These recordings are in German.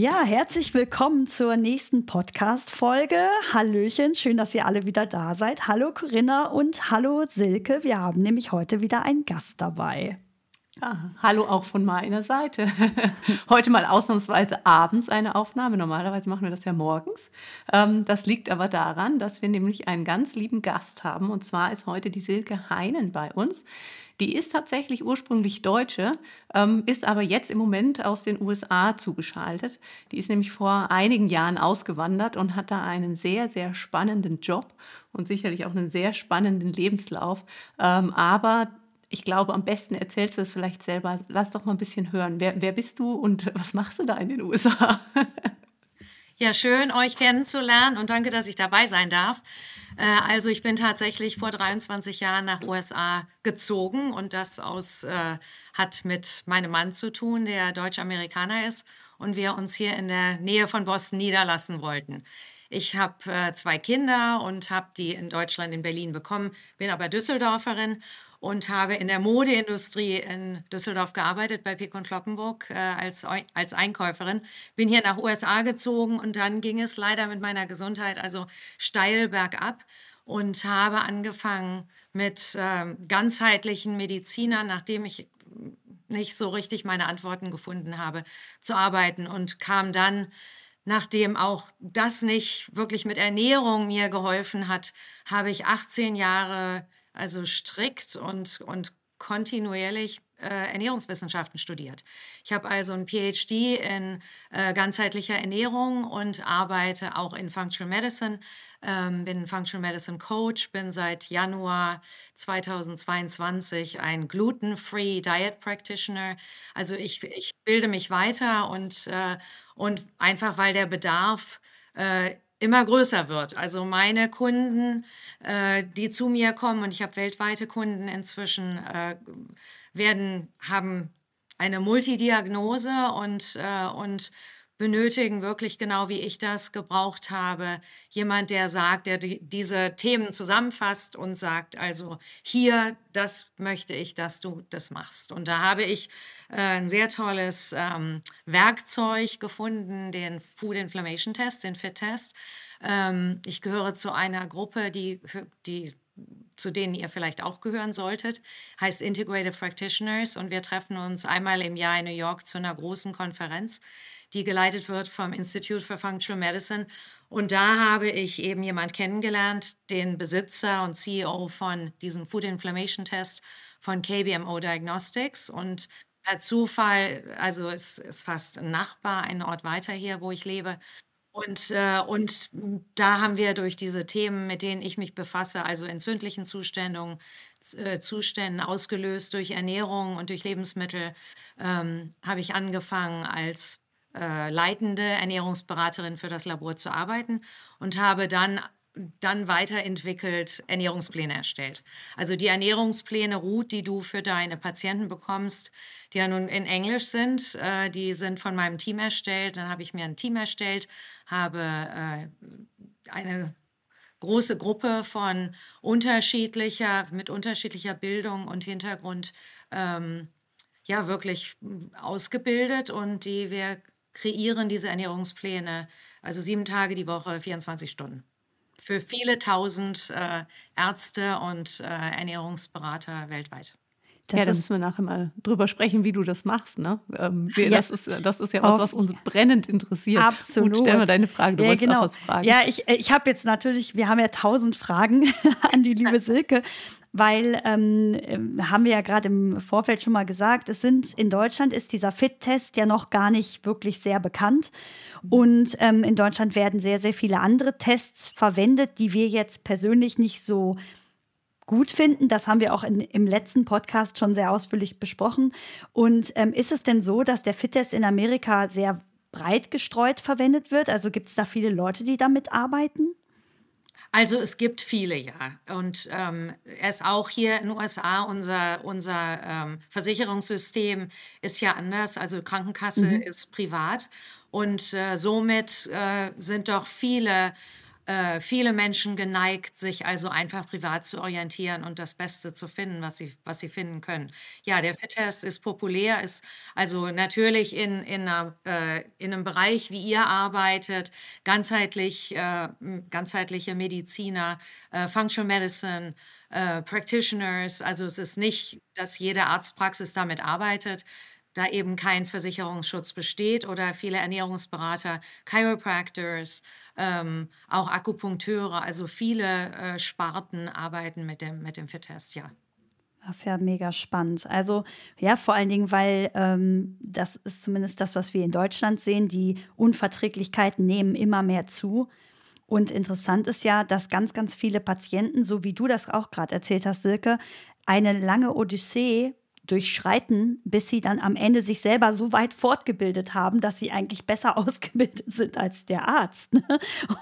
Ja, herzlich willkommen zur nächsten Podcast-Folge. Hallöchen, schön, dass ihr alle wieder da seid. Hallo Corinna und hallo Silke. Wir haben nämlich heute wieder einen Gast dabei. Ah, hallo auch von meiner Seite. Heute mal ausnahmsweise abends eine Aufnahme. Normalerweise machen wir das ja morgens. Ähm, das liegt aber daran, dass wir nämlich einen ganz lieben Gast haben. Und zwar ist heute die Silke Heinen bei uns. Die ist tatsächlich ursprünglich Deutsche, ähm, ist aber jetzt im Moment aus den USA zugeschaltet. Die ist nämlich vor einigen Jahren ausgewandert und hat da einen sehr, sehr spannenden Job und sicherlich auch einen sehr spannenden Lebenslauf. Ähm, aber ich glaube, am besten erzählst du es vielleicht selber. Lass doch mal ein bisschen hören. Wer, wer bist du und was machst du da in den USA? Ja, schön, euch kennenzulernen und danke, dass ich dabei sein darf. Äh, also ich bin tatsächlich vor 23 Jahren nach USA gezogen und das aus, äh, hat mit meinem Mann zu tun, der Deutsch-Amerikaner ist und wir uns hier in der Nähe von Boston niederlassen wollten. Ich habe äh, zwei Kinder und habe die in Deutschland, in Berlin bekommen, bin aber Düsseldorferin und habe in der Modeindustrie in Düsseldorf gearbeitet, bei Pick und Kloppenburg äh, als, als Einkäuferin. Bin hier nach USA gezogen und dann ging es leider mit meiner Gesundheit also steil bergab und habe angefangen mit äh, ganzheitlichen Medizinern, nachdem ich nicht so richtig meine Antworten gefunden habe, zu arbeiten und kam dann nachdem auch das nicht wirklich mit Ernährung mir geholfen hat, habe ich 18 Jahre also strikt und, und kontinuierlich äh, Ernährungswissenschaften studiert. Ich habe also ein PhD in äh, ganzheitlicher Ernährung und arbeite auch in Functional Medicine. Ähm, bin Functional Medicine Coach, bin seit Januar 2022 ein Gluten-Free Diet Practitioner. Also ich, ich bilde mich weiter und, äh, und einfach weil der Bedarf äh, immer größer wird. Also meine Kunden, äh, die zu mir kommen, und ich habe weltweite Kunden inzwischen, äh, werden, haben eine Multidiagnose und, äh, und benötigen wirklich genau wie ich das gebraucht habe, jemand, der sagt, der die, diese Themen zusammenfasst und sagt, also hier, das möchte ich, dass du das machst. Und da habe ich äh, ein sehr tolles ähm, Werkzeug gefunden, den Food Inflammation Test, den FIT-Test. Ähm, ich gehöre zu einer Gruppe, die, die zu denen ihr vielleicht auch gehören solltet, heißt Integrative Practitioners und wir treffen uns einmal im Jahr in New York zu einer großen Konferenz die geleitet wird vom Institute for Functional Medicine. Und da habe ich eben jemand kennengelernt, den Besitzer und CEO von diesem Food Inflammation Test von KBMO Diagnostics. Und per Zufall, also es ist fast ein Nachbar, ein Ort weiter hier, wo ich lebe. Und, äh, und da haben wir durch diese Themen, mit denen ich mich befasse, also entzündlichen Zuständen, äh, Zuständen ausgelöst durch Ernährung und durch Lebensmittel, ähm, habe ich angefangen als äh, leitende Ernährungsberaterin für das Labor zu arbeiten und habe dann dann weiterentwickelt Ernährungspläne erstellt. Also die Ernährungspläne Ruth, die du für deine Patienten bekommst, die ja nun in Englisch sind, äh, die sind von meinem Team erstellt. Dann habe ich mir ein Team erstellt, habe äh, eine große Gruppe von unterschiedlicher, mit unterschiedlicher Bildung und Hintergrund ähm, ja wirklich ausgebildet und die wir kreieren diese Ernährungspläne, also sieben Tage die Woche, 24 Stunden. Für viele tausend äh, Ärzte und äh, Ernährungsberater weltweit. Das ja, da müssen wir nachher mal drüber sprechen, wie du das machst. Ne? Ähm, wir, ja. das, ist, das ist ja was, was uns brennend interessiert. Absolut. Gut, stell mal deine Frage. Du ja, wolltest genau. auch was fragen. Ja, ich, ich habe jetzt natürlich, wir haben ja tausend Fragen an die liebe Silke weil ähm, ähm, haben wir ja gerade im Vorfeld schon mal gesagt, es sind in Deutschland ist dieser Fit-Test ja noch gar nicht wirklich sehr bekannt. Und ähm, in Deutschland werden sehr, sehr viele andere Tests verwendet, die wir jetzt persönlich nicht so gut finden. Das haben wir auch in, im letzten Podcast schon sehr ausführlich besprochen. Und ähm, ist es denn so, dass der Fit-Test in Amerika sehr breit gestreut verwendet wird? Also gibt es da viele Leute, die damit arbeiten? Also es gibt viele, ja. Und ähm, es auch hier in den USA, unser, unser ähm, Versicherungssystem ist ja anders. Also Krankenkasse Mhm. ist privat. Und äh, somit äh, sind doch viele äh, viele Menschen geneigt, sich also einfach privat zu orientieren und das Beste zu finden, was sie, was sie finden können. Ja, der Fit-Test ist populär, ist also natürlich in, in, einer, äh, in einem Bereich, wie ihr arbeitet, ganzheitlich, äh, ganzheitliche Mediziner, äh, Functional Medicine, äh, Practitioners. Also es ist nicht, dass jede Arztpraxis damit arbeitet, da eben kein Versicherungsschutz besteht oder viele Ernährungsberater, Chiropractors, ähm, auch Akupunkteure, also viele äh, Sparten arbeiten mit dem, mit dem Fit-Test, ja. Das ist ja mega spannend. Also ja, vor allen Dingen, weil ähm, das ist zumindest das, was wir in Deutschland sehen. Die Unverträglichkeiten nehmen immer mehr zu. Und interessant ist ja, dass ganz, ganz viele Patienten, so wie du das auch gerade erzählt hast, Silke, eine lange Odyssee durchschreiten, bis sie dann am Ende sich selber so weit fortgebildet haben, dass sie eigentlich besser ausgebildet sind als der Arzt ne?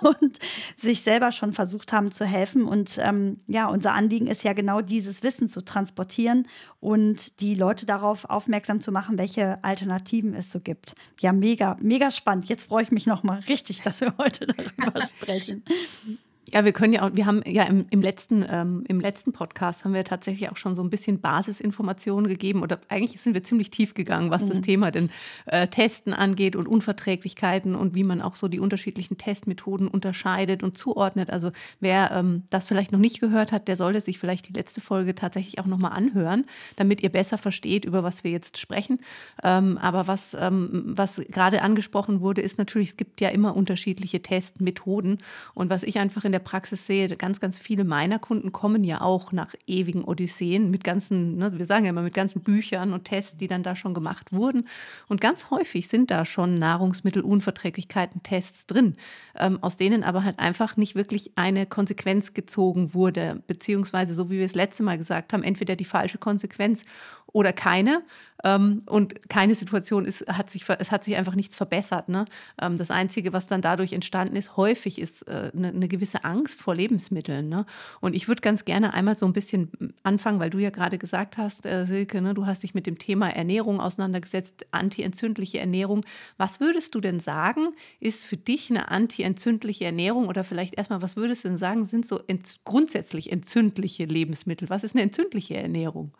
und sich selber schon versucht haben zu helfen. Und ähm, ja, unser Anliegen ist ja genau dieses Wissen zu transportieren und die Leute darauf aufmerksam zu machen, welche Alternativen es so gibt. Ja, mega, mega spannend. Jetzt freue ich mich nochmal richtig, dass wir heute darüber sprechen. Ja, wir können ja auch, wir haben ja im, im, letzten, ähm, im letzten Podcast haben wir tatsächlich auch schon so ein bisschen Basisinformationen gegeben oder eigentlich sind wir ziemlich tief gegangen, was mhm. das Thema denn äh, Testen angeht und Unverträglichkeiten und wie man auch so die unterschiedlichen Testmethoden unterscheidet und zuordnet. Also wer ähm, das vielleicht noch nicht gehört hat, der sollte sich vielleicht die letzte Folge tatsächlich auch nochmal anhören, damit ihr besser versteht, über was wir jetzt sprechen. Ähm, aber was, ähm, was gerade angesprochen wurde, ist natürlich, es gibt ja immer unterschiedliche Testmethoden und was ich einfach in der der Praxis sehe, ganz, ganz viele meiner Kunden kommen ja auch nach ewigen Odysseen mit ganzen, ne, wir sagen ja immer mit ganzen Büchern und Tests, die dann da schon gemacht wurden. Und ganz häufig sind da schon Nahrungsmittelunverträglichkeiten-Tests drin, ähm, aus denen aber halt einfach nicht wirklich eine Konsequenz gezogen wurde, beziehungsweise so wie wir es letzte Mal gesagt haben, entweder die falsche Konsequenz oder keine. Ähm, und keine Situation ist, hat sich, es hat sich einfach nichts verbessert. Ne? Ähm, das Einzige, was dann dadurch entstanden ist, häufig ist äh, eine, eine gewisse Angst vor Lebensmitteln. Ne? Und ich würde ganz gerne einmal so ein bisschen anfangen, weil du ja gerade gesagt hast, äh, Silke, ne, du hast dich mit dem Thema Ernährung auseinandergesetzt, antientzündliche Ernährung. Was würdest du denn sagen, ist für dich eine antientzündliche Ernährung oder vielleicht erstmal, was würdest du denn sagen, sind so ent grundsätzlich entzündliche Lebensmittel? Was ist eine entzündliche Ernährung?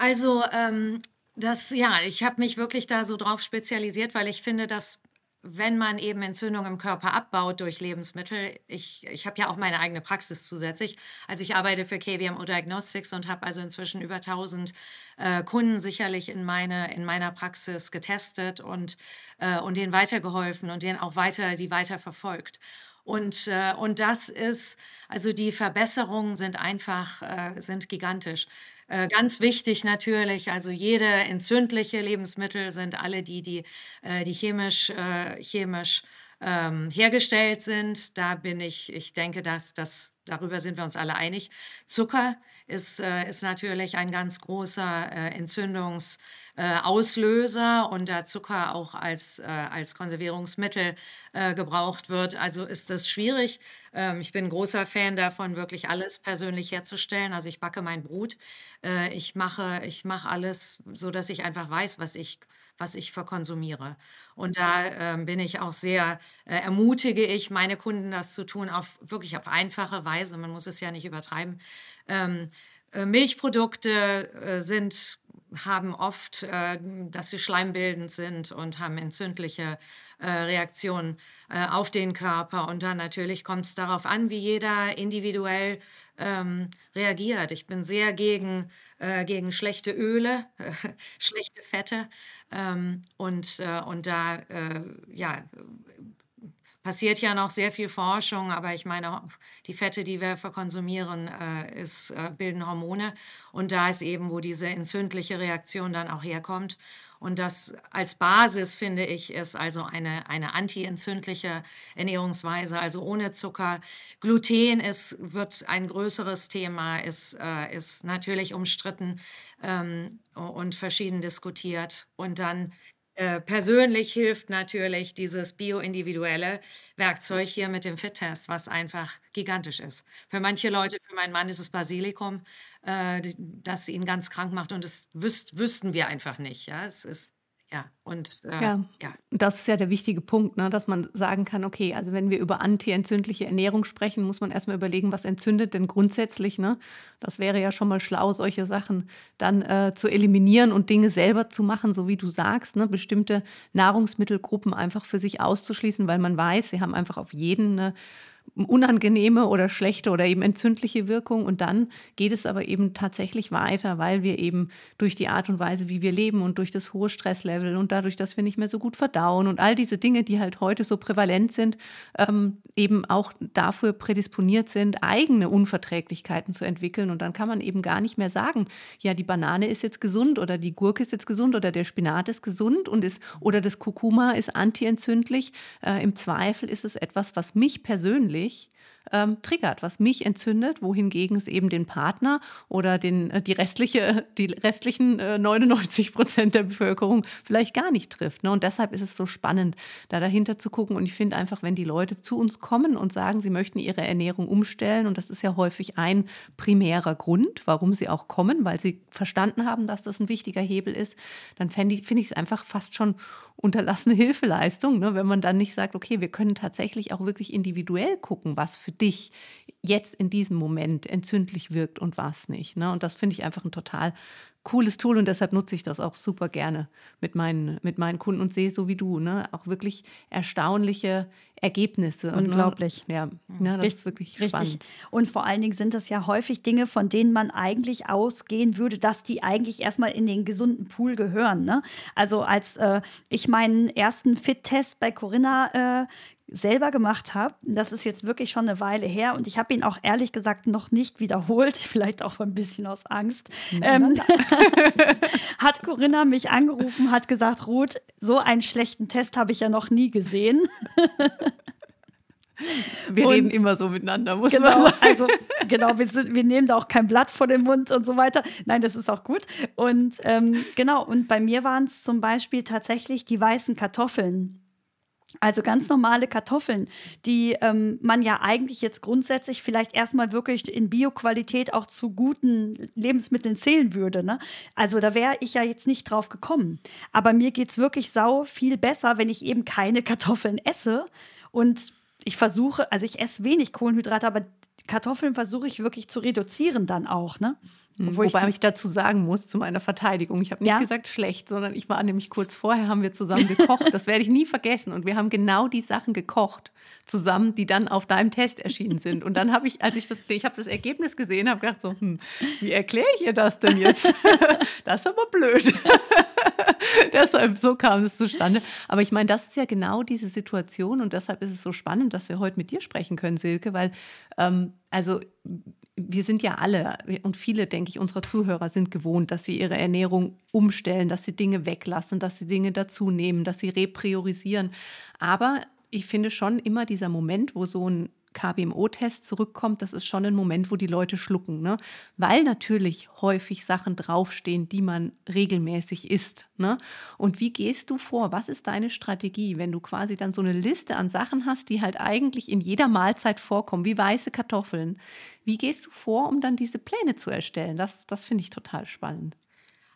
Also, ähm, das, ja, ich habe mich wirklich da so drauf spezialisiert, weil ich finde, dass wenn man eben Entzündung im Körper abbaut durch Lebensmittel, ich, ich habe ja auch meine eigene Praxis zusätzlich. Also ich arbeite für KVMO Diagnostics und habe also inzwischen über 1000 äh, Kunden sicherlich in, meine, in meiner Praxis getestet und, äh, und denen weitergeholfen und denen auch weiter, die weiter verfolgt. Und, äh, und das ist, also die Verbesserungen sind einfach, äh, sind gigantisch. Äh, ganz wichtig natürlich, also jede entzündliche Lebensmittel sind alle die, die, äh, die chemisch, äh, chemisch ähm, hergestellt sind. Da bin ich, ich denke, dass das, darüber sind wir uns alle einig. Zucker ist, äh, ist natürlich ein ganz großer äh, Entzündungsauslöser und da Zucker auch als, äh, als Konservierungsmittel äh, gebraucht wird. Also ist das schwierig. Ähm, ich bin großer Fan davon, wirklich alles persönlich herzustellen. Also ich backe mein Brot. Äh, ich mache, ich mache alles, so dass ich einfach weiß, was ich was ich verkonsumiere. Und da ähm, bin ich auch sehr, äh, ermutige ich meine Kunden, das zu tun, auf wirklich auf einfache Weise. Man muss es ja nicht übertreiben. Ähm, äh, Milchprodukte äh, sind haben oft, äh, dass sie schleimbildend sind und haben entzündliche äh, Reaktionen äh, auf den Körper. Und dann natürlich kommt es darauf an, wie jeder individuell ähm, reagiert. Ich bin sehr gegen, äh, gegen schlechte Öle, äh, schlechte Fette. Ähm, und, äh, und da äh, ja, passiert ja noch sehr viel Forschung, aber ich meine, die Fette, die wir verkonsumieren, äh, ist, äh, bilden Hormone. Und da ist eben, wo diese entzündliche Reaktion dann auch herkommt. Und das als Basis, finde ich, ist also eine, eine antientzündliche Ernährungsweise, also ohne Zucker. Gluten ist, wird ein größeres Thema, ist, äh, ist natürlich umstritten ähm, und verschieden diskutiert. Und dann äh, persönlich hilft natürlich dieses bioindividuelle Werkzeug hier mit dem Fit-Test, was einfach gigantisch ist. Für manche Leute, für meinen Mann ist es Basilikum, äh, das ihn ganz krank macht und das wüs wüssten wir einfach nicht. Ja, es ist ja, und äh, Ja, ja. das ist ja der wichtige Punkt, ne, dass man sagen kann, okay, also wenn wir über antientzündliche Ernährung sprechen, muss man erstmal überlegen, was entzündet denn grundsätzlich, ne? Das wäre ja schon mal schlau, solche Sachen dann äh, zu eliminieren und Dinge selber zu machen, so wie du sagst, ne? Bestimmte Nahrungsmittelgruppen einfach für sich auszuschließen, weil man weiß, sie haben einfach auf jeden eine unangenehme oder schlechte oder eben entzündliche Wirkung. Und dann geht es aber eben tatsächlich weiter, weil wir eben durch die Art und Weise, wie wir leben und durch das hohe Stresslevel und dadurch, dass wir nicht mehr so gut verdauen und all diese Dinge, die halt heute so prävalent sind, ähm, eben auch dafür prädisponiert sind, eigene Unverträglichkeiten zu entwickeln. Und dann kann man eben gar nicht mehr sagen, ja, die Banane ist jetzt gesund oder die Gurke ist jetzt gesund oder der Spinat ist gesund und ist oder das Kurkuma ist antientzündlich. Äh, Im Zweifel ist es etwas, was mich persönlich ähm, triggert, was mich entzündet, wohingegen es eben den Partner oder den, äh, die, restliche, die restlichen äh, 99 Prozent der Bevölkerung vielleicht gar nicht trifft. Ne? Und deshalb ist es so spannend, da dahinter zu gucken. Und ich finde einfach, wenn die Leute zu uns kommen und sagen, sie möchten ihre Ernährung umstellen, und das ist ja häufig ein primärer Grund, warum sie auch kommen, weil sie verstanden haben, dass das ein wichtiger Hebel ist, dann finde ich es einfach fast schon unterlassene Hilfeleistung, ne? wenn man dann nicht sagt, okay, wir können tatsächlich auch wirklich individuell gucken, was für dich jetzt in diesem Moment entzündlich wirkt und was nicht. Ne? Und das finde ich einfach ein total cooles Tool und deshalb nutze ich das auch super gerne mit meinen, mit meinen Kunden und sehe so wie du, ne, auch wirklich erstaunliche Ergebnisse. Ne? Unglaublich. Ne? Ja, ja, das richtig, ist wirklich richtig. spannend. Und vor allen Dingen sind das ja häufig Dinge, von denen man eigentlich ausgehen würde, dass die eigentlich erstmal in den gesunden Pool gehören. Ne? Also als äh, ich meinen ersten Fit-Test bei Corinna äh, selber gemacht habe. Das ist jetzt wirklich schon eine Weile her und ich habe ihn auch ehrlich gesagt noch nicht wiederholt, vielleicht auch ein bisschen aus Angst. Ähm, hat Corinna mich angerufen, hat gesagt, Ruth, so einen schlechten Test habe ich ja noch nie gesehen. Wir und, reden immer so miteinander, muss genau, man sagen. Also, genau, wir, sind, wir, nehmen da auch kein Blatt vor den Mund und so weiter. Nein, das ist auch gut. Und ähm, genau, und bei mir waren es zum Beispiel tatsächlich die weißen Kartoffeln. Also ganz normale Kartoffeln, die ähm, man ja eigentlich jetzt grundsätzlich vielleicht erstmal wirklich in Bioqualität auch zu guten Lebensmitteln zählen würde. Ne? Also da wäre ich ja jetzt nicht drauf gekommen. Aber mir geht es wirklich sau viel besser, wenn ich eben keine Kartoffeln esse. Und ich versuche, also ich esse wenig Kohlenhydrate, aber Kartoffeln versuche ich wirklich zu reduzieren dann auch. Ne? Mhm. Wobei ich, ich, dazu sagen muss, zu meiner Verteidigung, ich habe nicht ja? gesagt schlecht, sondern ich war nämlich kurz vorher, haben wir zusammen gekocht. Das werde ich nie vergessen. Und wir haben genau die Sachen gekocht zusammen, die dann auf deinem Test erschienen sind. Und dann habe ich, als ich das, ich habe das Ergebnis gesehen, habe gedacht so, hm, wie erkläre ich ihr das denn jetzt? das ist aber blöd. deshalb, so kam es zustande. Aber ich meine, das ist ja genau diese Situation und deshalb ist es so spannend, dass wir heute mit dir sprechen können, Silke, weil, ähm, also wir sind ja alle und viele, denke ich, unserer Zuhörer sind gewohnt, dass sie ihre Ernährung umstellen, dass sie Dinge weglassen, dass sie Dinge dazu nehmen, dass sie repriorisieren. Aber ich finde schon immer dieser Moment, wo so ein KBMO-Test zurückkommt, das ist schon ein Moment, wo die Leute schlucken, ne? weil natürlich häufig Sachen draufstehen, die man regelmäßig isst. Ne? Und wie gehst du vor? Was ist deine Strategie, wenn du quasi dann so eine Liste an Sachen hast, die halt eigentlich in jeder Mahlzeit vorkommen, wie weiße Kartoffeln? Wie gehst du vor, um dann diese Pläne zu erstellen? Das, das finde ich total spannend.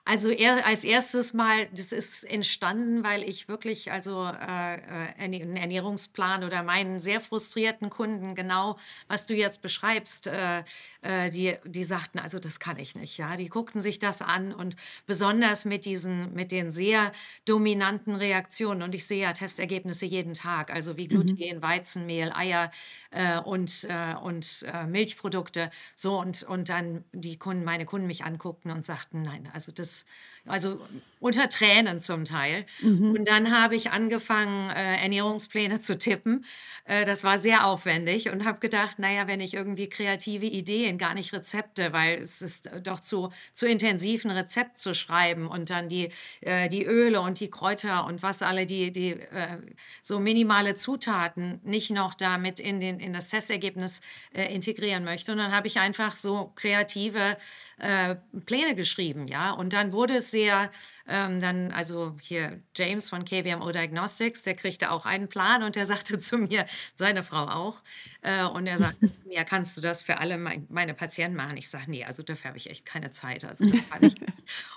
Also er, als erstes mal, das ist entstanden, weil ich wirklich also äh, äh einen Ernährungsplan oder meinen sehr frustrierten Kunden genau, was du jetzt beschreibst, äh, äh, die, die sagten, also das kann ich nicht, ja, die guckten sich das an und besonders mit diesen, mit den sehr dominanten Reaktionen und ich sehe ja Testergebnisse jeden Tag, also wie mhm. Gluten, mhm. Weizenmehl, Eier äh, und äh, und Milchprodukte, so und und dann die Kunden, meine Kunden mich anguckten und sagten, nein, also das is also unter Tränen zum Teil. Mhm. Und dann habe ich angefangen, äh, Ernährungspläne zu tippen. Äh, das war sehr aufwendig und habe gedacht, naja, wenn ich irgendwie kreative Ideen, gar nicht Rezepte, weil es ist doch zu, zu intensiv, ein Rezept zu schreiben und dann die, äh, die Öle und die Kräuter und was alle, die, die äh, so minimale Zutaten nicht noch damit in, den, in das Testergebnis äh, integrieren möchte. Und dann habe ich einfach so kreative äh, Pläne geschrieben, ja. Und dann wurde es 对呀 ähm, dann, also hier James von KWMO Diagnostics, der kriegte auch einen Plan und der sagte zu mir, seine Frau auch, äh, und er sagte zu mir, kannst du das für alle mein, meine Patienten machen? Ich sage, nee, also dafür habe ich echt keine Zeit. Also das kann ich.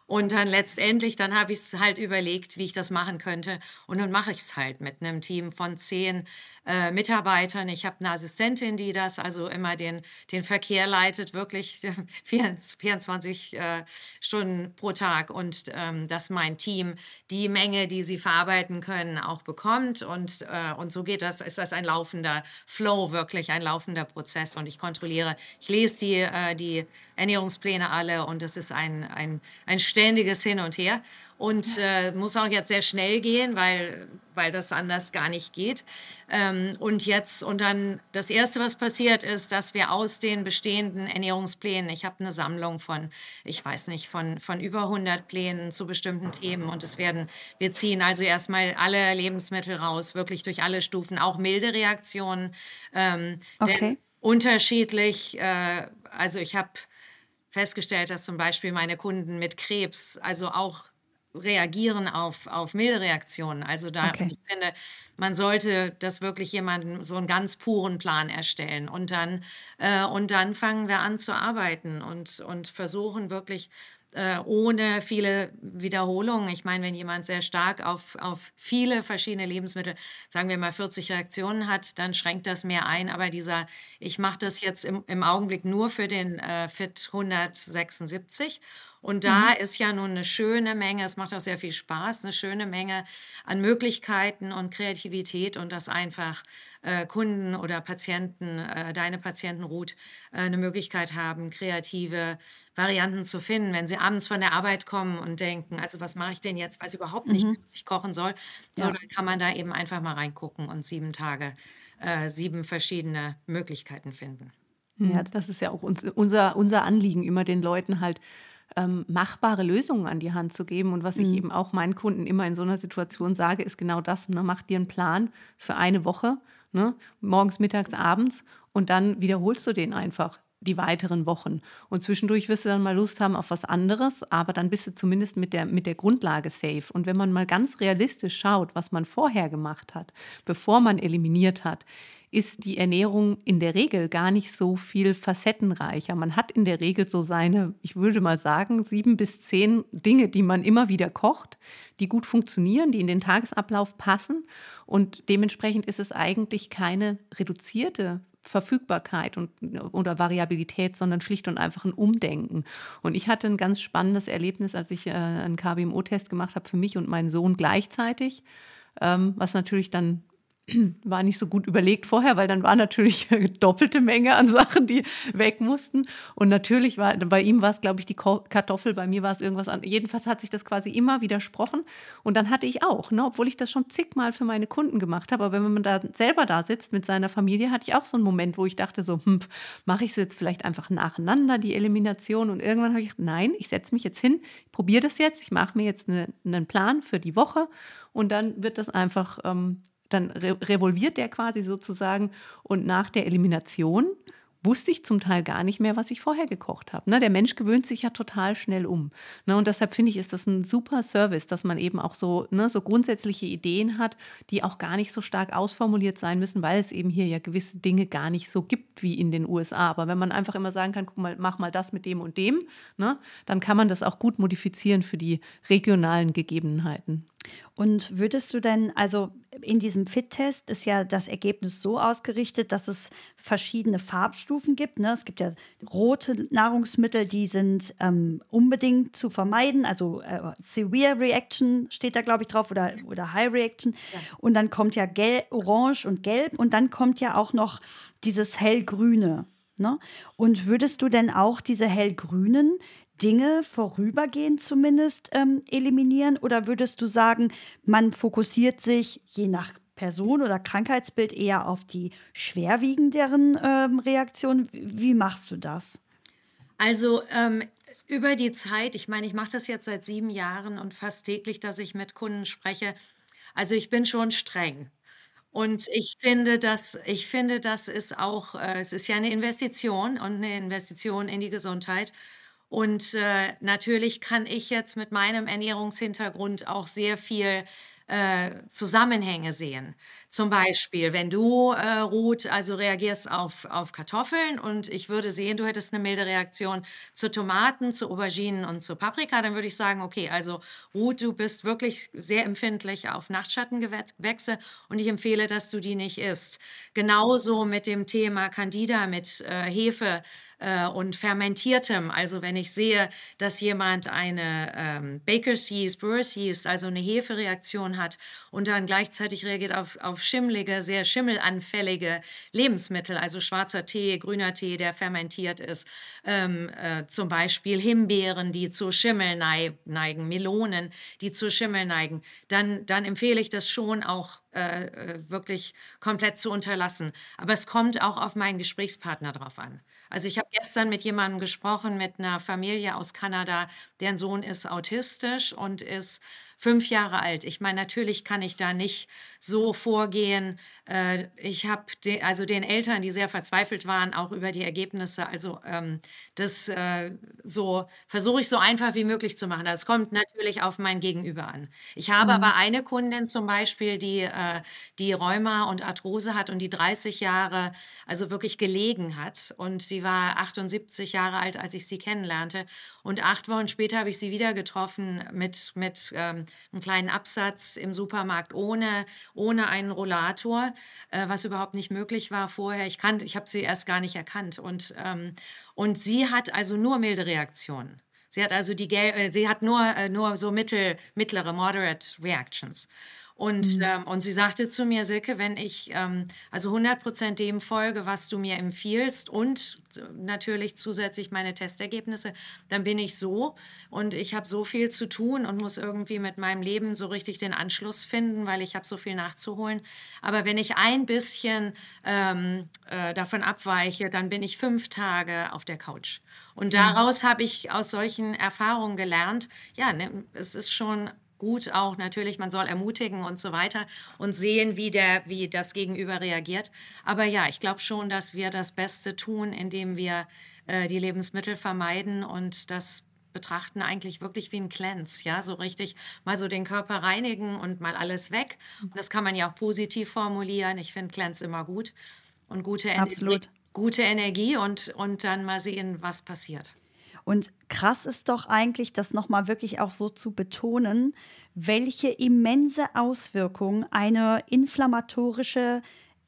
Und dann letztendlich, dann habe ich es halt überlegt, wie ich das machen könnte. Und dann mache ich es halt mit einem Team von zehn äh, Mitarbeitern. Ich habe eine Assistentin, die das also immer den, den Verkehr leitet, wirklich 24 äh, Stunden pro Tag. Und ähm, dass mein Team die Menge, die sie verarbeiten können, auch bekommt. Und, äh, und so geht das, ist das ein laufender Flow, wirklich ein laufender Prozess. Und ich kontrolliere, ich lese die, äh, die Ernährungspläne alle und es ist ein, ein, ein ständiges Hin und Her und äh, muss auch jetzt sehr schnell gehen, weil, weil das anders gar nicht geht. Ähm, und jetzt, und dann das Erste, was passiert ist, dass wir aus den bestehenden Ernährungsplänen, ich habe eine Sammlung von, ich weiß nicht, von, von über 100 Plänen zu bestimmten Themen und es werden, wir ziehen also erstmal alle Lebensmittel raus, wirklich durch alle Stufen, auch milde Reaktionen. Ähm, okay. Denn unterschiedlich, äh, also ich habe festgestellt, dass zum Beispiel meine Kunden mit Krebs, also auch reagieren auf, auf milde Reaktionen. Also da, okay. ich finde, man sollte das wirklich jemandem so einen ganz puren Plan erstellen. Und dann, äh, und dann fangen wir an zu arbeiten und, und versuchen wirklich äh, ohne viele Wiederholungen. Ich meine, wenn jemand sehr stark auf, auf viele verschiedene Lebensmittel, sagen wir mal 40 Reaktionen hat, dann schränkt das mehr ein. Aber dieser, ich mache das jetzt im, im Augenblick nur für den äh, Fit 176 und da mhm. ist ja nun eine schöne Menge, es macht auch sehr viel Spaß, eine schöne Menge an Möglichkeiten und Kreativität und dass einfach äh, Kunden oder Patienten, äh, deine Patienten, Ruth, äh, eine Möglichkeit haben, kreative Varianten zu finden, wenn sie abends von der Arbeit kommen und denken, also was mache ich denn jetzt, weiß überhaupt nicht, mhm. was ich kochen soll. So, ja. dann kann man da eben einfach mal reingucken und sieben Tage, äh, sieben verschiedene Möglichkeiten finden. Ja, das ist ja auch uns, unser, unser Anliegen, immer den Leuten halt ähm, machbare Lösungen an die Hand zu geben. Und was mhm. ich eben auch meinen Kunden immer in so einer Situation sage, ist genau das. Ne? Mach dir einen Plan für eine Woche, ne? morgens, mittags, abends und dann wiederholst du den einfach die weiteren Wochen. Und zwischendurch wirst du dann mal Lust haben auf was anderes, aber dann bist du zumindest mit der, mit der Grundlage safe. Und wenn man mal ganz realistisch schaut, was man vorher gemacht hat, bevor man eliminiert hat, ist die Ernährung in der Regel gar nicht so viel facettenreicher. Man hat in der Regel so seine, ich würde mal sagen, sieben bis zehn Dinge, die man immer wieder kocht, die gut funktionieren, die in den Tagesablauf passen. Und dementsprechend ist es eigentlich keine reduzierte Verfügbarkeit und, oder Variabilität, sondern schlicht und einfach ein Umdenken. Und ich hatte ein ganz spannendes Erlebnis, als ich äh, einen KBMO-Test gemacht habe für mich und meinen Sohn gleichzeitig, ähm, was natürlich dann war nicht so gut überlegt vorher, weil dann war natürlich doppelte Menge an Sachen, die weg mussten. Und natürlich war, bei ihm war es, glaube ich, die Kartoffel, bei mir war es irgendwas anderes. Jedenfalls hat sich das quasi immer widersprochen. Und dann hatte ich auch, ne, obwohl ich das schon zigmal für meine Kunden gemacht habe, aber wenn man da selber da sitzt mit seiner Familie, hatte ich auch so einen Moment, wo ich dachte so, hm, mache ich es jetzt vielleicht einfach nacheinander, die Elimination. Und irgendwann habe ich gedacht, nein, ich setze mich jetzt hin, probiere das jetzt, ich mache mir jetzt eine, einen Plan für die Woche und dann wird das einfach ähm, dann re revolviert der quasi sozusagen und nach der Elimination wusste ich zum Teil gar nicht mehr, was ich vorher gekocht habe. Ne? Der Mensch gewöhnt sich ja total schnell um. Ne? Und deshalb finde ich, ist das ein super Service, dass man eben auch so, ne, so grundsätzliche Ideen hat, die auch gar nicht so stark ausformuliert sein müssen, weil es eben hier ja gewisse Dinge gar nicht so gibt wie in den USA. Aber wenn man einfach immer sagen kann, guck mal, mach mal das mit dem und dem, ne, dann kann man das auch gut modifizieren für die regionalen Gegebenheiten. Und würdest du denn, also in diesem Fit-Test ist ja das Ergebnis so ausgerichtet, dass es verschiedene Farbstufen gibt. Ne? Es gibt ja rote Nahrungsmittel, die sind ähm, unbedingt zu vermeiden. Also äh, Severe Reaction steht da, glaube ich, drauf oder, oder High Reaction. Ja. Und dann kommt ja Gel Orange und Gelb und dann kommt ja auch noch dieses hellgrüne. Ne? Und würdest du denn auch diese hellgrünen Dinge vorübergehend zumindest ähm, eliminieren? Oder würdest du sagen, man fokussiert sich je nach Person oder Krankheitsbild eher auf die schwerwiegenderen ähm, Reaktionen? Wie machst du das? Also ähm, über die Zeit, ich meine, ich mache das jetzt seit sieben Jahren und fast täglich, dass ich mit Kunden spreche. Also ich bin schon streng. Und ich finde, dass, ich finde, das ist auch, äh, es ist ja eine Investition und eine Investition in die Gesundheit. Und äh, natürlich kann ich jetzt mit meinem Ernährungshintergrund auch sehr viel äh, Zusammenhänge sehen. Zum Beispiel, wenn du, äh, Ruth, also reagierst auf, auf Kartoffeln und ich würde sehen, du hättest eine milde Reaktion zu Tomaten, zu Auberginen und zu Paprika, dann würde ich sagen, okay, also Ruth, du bist wirklich sehr empfindlich auf Nachtschattengewächse und ich empfehle, dass du die nicht isst. Genauso mit dem Thema Candida, mit äh, Hefe äh, und fermentiertem. Also wenn ich sehe, dass jemand eine ähm, Baker's Yeast, Brewer's Yeast, also eine Hefereaktion hat und dann gleichzeitig reagiert auf, auf schimmelige, sehr schimmelanfällige Lebensmittel, also schwarzer Tee, grüner Tee, der fermentiert ist, ähm, äh, zum Beispiel Himbeeren, die zu Schimmel neigen, Melonen, die zu Schimmel neigen, dann, dann empfehle ich das schon auch äh, äh, wirklich komplett zu unterlassen. Aber es kommt auch auf meinen Gesprächspartner drauf an. Also ich habe gestern mit jemandem gesprochen, mit einer Familie aus Kanada, deren Sohn ist autistisch und ist fünf Jahre alt. Ich meine, natürlich kann ich da nicht so vorgehen. Äh, ich habe de, also den Eltern, die sehr verzweifelt waren, auch über die Ergebnisse, also ähm, das äh, so versuche ich so einfach wie möglich zu machen. Das kommt natürlich auf mein Gegenüber an. Ich habe mhm. aber eine Kundin zum Beispiel, die, äh, die Rheuma und Arthrose hat und die 30 Jahre also wirklich gelegen hat. Und sie war 78 Jahre alt, als ich sie kennenlernte. Und acht Wochen später habe ich sie wieder getroffen mit, mit ähm, einen kleinen Absatz im Supermarkt ohne, ohne einen Rollator, äh, was überhaupt nicht möglich war vorher. Ich, ich habe sie erst gar nicht erkannt. Und, ähm, und sie hat also nur milde Reaktionen. Sie hat also die, äh, sie hat nur, äh, nur so mittel, mittlere, moderate Reactions. Und, mhm. ähm, und sie sagte zu mir, Silke, wenn ich ähm, also 100 Prozent dem folge, was du mir empfiehlst und natürlich zusätzlich meine Testergebnisse, dann bin ich so und ich habe so viel zu tun und muss irgendwie mit meinem Leben so richtig den Anschluss finden, weil ich habe so viel nachzuholen. Aber wenn ich ein bisschen ähm, äh, davon abweiche, dann bin ich fünf Tage auf der Couch. Und mhm. daraus habe ich aus solchen Erfahrungen gelernt, ja, ne, es ist schon gut auch natürlich, man soll ermutigen und so weiter und sehen, wie, der, wie das Gegenüber reagiert. Aber ja, ich glaube schon, dass wir das Beste tun, indem wir äh, die Lebensmittel vermeiden und das betrachten eigentlich wirklich wie ein Cleanse, ja, so richtig mal so den Körper reinigen und mal alles weg. Und das kann man ja auch positiv formulieren. Ich finde Cleanse immer gut und gute Energie, gute Energie und, und dann mal sehen, was passiert. Und krass ist doch eigentlich, das nochmal wirklich auch so zu betonen, welche immense Auswirkung eine inflammatorische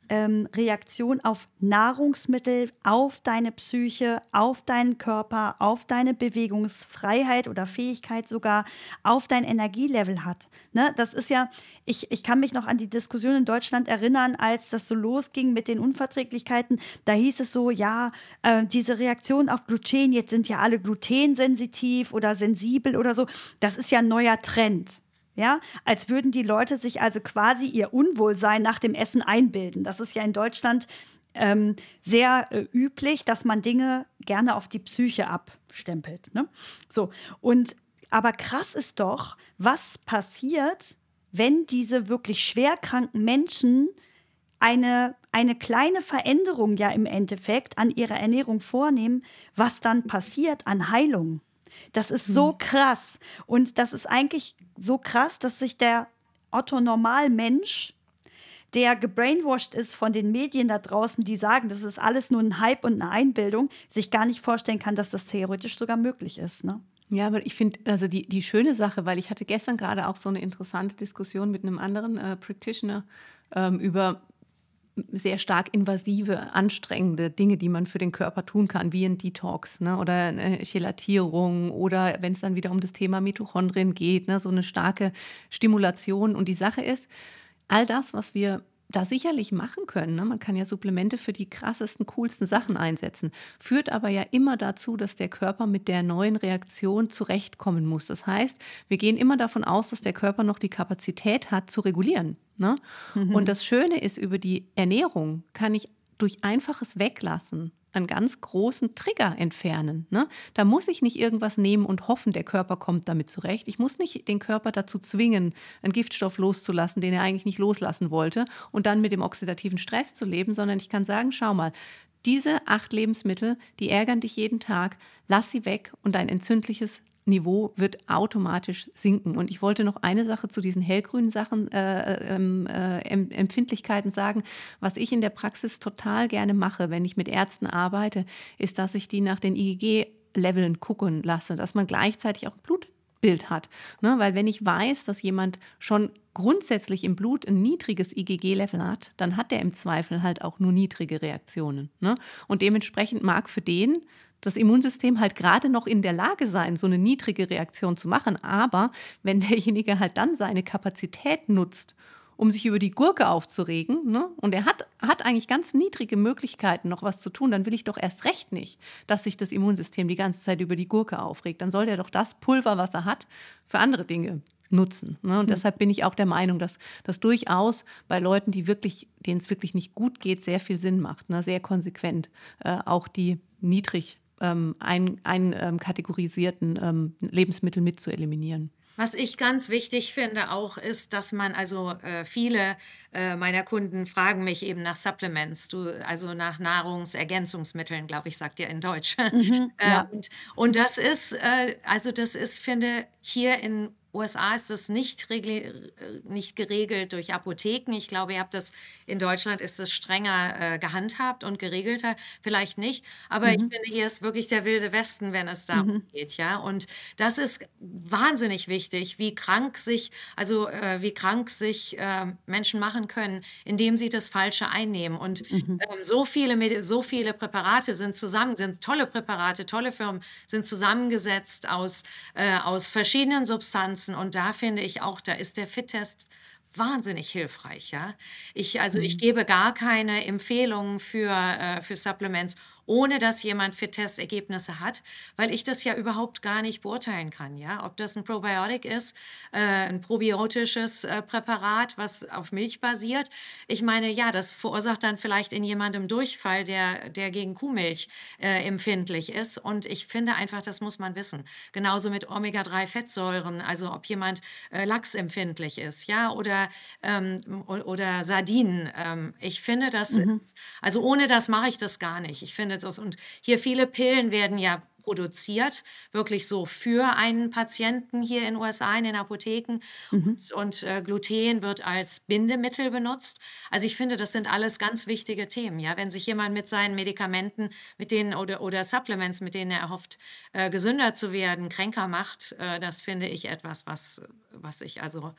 ähm, Reaktion auf Nahrungsmittel, auf deine Psyche, auf deinen Körper, auf deine Bewegungsfreiheit oder Fähigkeit sogar, auf dein Energielevel hat. Ne? Das ist ja, ich, ich kann mich noch an die Diskussion in Deutschland erinnern, als das so losging mit den Unverträglichkeiten. Da hieß es so, ja, äh, diese Reaktion auf Gluten, jetzt sind ja alle glutensensitiv oder sensibel oder so. Das ist ja ein neuer Trend ja, als würden die Leute sich also quasi ihr Unwohlsein nach dem Essen einbilden. Das ist ja in Deutschland ähm, sehr äh, üblich, dass man Dinge gerne auf die Psyche abstempelt. Ne? So, und aber krass ist doch, was passiert, wenn diese wirklich schwerkranken Menschen eine, eine kleine Veränderung ja im Endeffekt an ihrer Ernährung vornehmen, was dann passiert an Heilung. Das ist so hm. krass. Und das ist eigentlich so krass, dass sich der Otto Normalmensch, der gebrainwashed ist von den Medien da draußen, die sagen, das ist alles nur ein Hype und eine Einbildung, sich gar nicht vorstellen kann, dass das theoretisch sogar möglich ist. Ne? Ja, aber ich finde, also die, die schöne Sache, weil ich hatte gestern gerade auch so eine interessante Diskussion mit einem anderen äh, Practitioner ähm, über sehr stark invasive, anstrengende Dinge, die man für den Körper tun kann, wie ein Detox ne, oder eine Chelatierung oder wenn es dann wieder um das Thema Mitochondrien geht, ne, so eine starke Stimulation. Und die Sache ist, all das, was wir da sicherlich machen können. Ne? Man kann ja Supplemente für die krassesten, coolsten Sachen einsetzen. Führt aber ja immer dazu, dass der Körper mit der neuen Reaktion zurechtkommen muss. Das heißt, wir gehen immer davon aus, dass der Körper noch die Kapazität hat zu regulieren. Ne? Mhm. Und das Schöne ist, über die Ernährung kann ich durch einfaches Weglassen einen ganz großen Trigger entfernen. Ne? Da muss ich nicht irgendwas nehmen und hoffen, der Körper kommt damit zurecht. Ich muss nicht den Körper dazu zwingen, einen Giftstoff loszulassen, den er eigentlich nicht loslassen wollte und dann mit dem oxidativen Stress zu leben, sondern ich kann sagen, schau mal, diese acht Lebensmittel, die ärgern dich jeden Tag, lass sie weg und dein entzündliches Niveau wird automatisch sinken. Und ich wollte noch eine Sache zu diesen hellgrünen Sachen, äh, ähm, äh, Empfindlichkeiten sagen. Was ich in der Praxis total gerne mache, wenn ich mit Ärzten arbeite, ist, dass ich die nach den IgG-Leveln gucken lasse, dass man gleichzeitig auch Blutbild hat. Ne? Weil wenn ich weiß, dass jemand schon grundsätzlich im Blut ein niedriges IgG-Level hat, dann hat der im Zweifel halt auch nur niedrige Reaktionen. Ne? Und dementsprechend mag für den das Immunsystem halt gerade noch in der Lage sein, so eine niedrige Reaktion zu machen. Aber wenn derjenige halt dann seine Kapazität nutzt, um sich über die Gurke aufzuregen, ne, und er hat, hat eigentlich ganz niedrige Möglichkeiten, noch was zu tun, dann will ich doch erst recht nicht, dass sich das Immunsystem die ganze Zeit über die Gurke aufregt. Dann soll der doch das Pulver, was er hat, für andere Dinge nutzen. Ne? Und mhm. deshalb bin ich auch der Meinung, dass das durchaus bei Leuten, die wirklich, denen es wirklich nicht gut geht, sehr viel Sinn macht, ne? sehr konsequent, äh, auch die niedrig ähm, ein, einkategorisierten ähm, Lebensmittel mit zu eliminieren. Was ich ganz wichtig finde auch ist, dass man, also äh, viele äh, meiner Kunden fragen mich eben nach Supplements, du, also nach Nahrungsergänzungsmitteln, glaube ich, sagt ihr in Deutsch. Mhm, äh, ja. und, und das ist, äh, also das ist, finde hier in USA ist das nicht, äh, nicht geregelt durch Apotheken. Ich glaube, ihr habt das in Deutschland ist es strenger äh, gehandhabt und geregelter, vielleicht nicht. Aber mhm. ich finde, hier ist wirklich der wilde Westen, wenn es darum mhm. geht, ja. Und das ist wahnsinnig wichtig, wie krank sich, also äh, wie krank sich äh, Menschen machen können, indem sie das Falsche einnehmen. Und mhm. ähm, so viele, so viele Präparate sind zusammen, sind tolle Präparate, tolle Firmen sind zusammengesetzt aus, äh, aus verschiedenen Substanzen Substanzen. Und da finde ich auch, da ist der Fit-Test wahnsinnig hilfreich. Ja? Ich, also ich mhm. gebe gar keine Empfehlungen für, äh, für Supplements ohne dass jemand Fit-Test-Ergebnisse hat, weil ich das ja überhaupt gar nicht beurteilen kann. Ja? Ob das ein Probiotik ist, äh, ein probiotisches äh, Präparat, was auf Milch basiert. Ich meine, ja, das verursacht dann vielleicht in jemandem Durchfall, der, der gegen Kuhmilch äh, empfindlich ist. Und ich finde einfach, das muss man wissen. Genauso mit Omega-3-Fettsäuren, also ob jemand äh, lachsempfindlich ist, ja, oder, ähm, oder Sardinen. Ähm, ich finde, das mhm. ist, also ohne das mache ich das gar nicht. Ich finde, aus. Und hier viele Pillen werden ja produziert, wirklich so für einen Patienten hier in den USA in den Apotheken. Mhm. Und, und äh, Gluten wird als Bindemittel benutzt. Also ich finde, das sind alles ganz wichtige Themen. Ja, wenn sich jemand mit seinen Medikamenten, mit denen oder, oder Supplements, mit denen er hofft, äh, gesünder zu werden, kränker macht, äh, das finde ich etwas, was, was ich also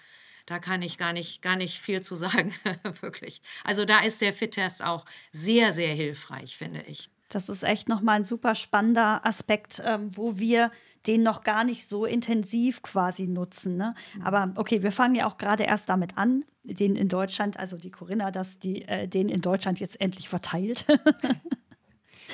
da kann ich gar nicht, gar nicht viel zu sagen, wirklich. Also da ist der Fit-Test auch sehr, sehr hilfreich, finde ich. Das ist echt nochmal ein super spannender Aspekt, ähm, wo wir den noch gar nicht so intensiv quasi nutzen. Ne? Mhm. Aber okay, wir fangen ja auch gerade erst damit an, den in Deutschland, also die Corinna, dass die äh, den in Deutschland jetzt endlich verteilt.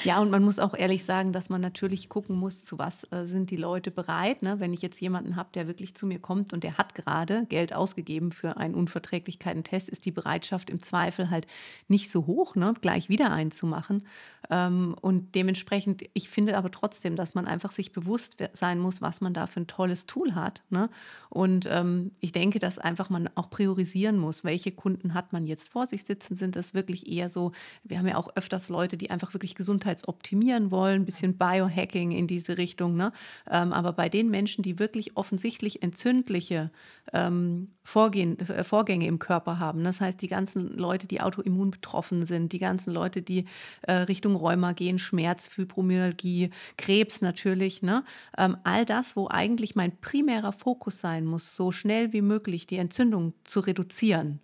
Ja, und man muss auch ehrlich sagen, dass man natürlich gucken muss, zu was äh, sind die Leute bereit. Ne? Wenn ich jetzt jemanden habe, der wirklich zu mir kommt und der hat gerade Geld ausgegeben für einen Unverträglichkeiten-Test, ist die Bereitschaft im Zweifel halt nicht so hoch, ne? gleich wieder einzumachen. Ähm, und dementsprechend, ich finde aber trotzdem, dass man einfach sich bewusst sein muss, was man da für ein tolles Tool hat. Ne? Und ähm, ich denke, dass einfach man auch priorisieren muss, welche Kunden hat man jetzt vor sich sitzen. Sind das wirklich eher so, wir haben ja auch öfters Leute, die einfach wirklich gesundheitsoptimieren wollen, ein bisschen Biohacking in diese Richtung. Ne? Ähm, aber bei den Menschen, die wirklich offensichtlich entzündliche ähm, Vorgehen, äh, Vorgänge im Körper haben, das heißt die ganzen Leute, die autoimmun betroffen sind, die ganzen Leute, die äh, Richtung Rheuma gehen, Schmerz, Fibromyalgie, Krebs natürlich. Ne? Ähm, all das, wo eigentlich mein primärer Fokus sein muss, so schnell wie möglich die Entzündung zu reduzieren,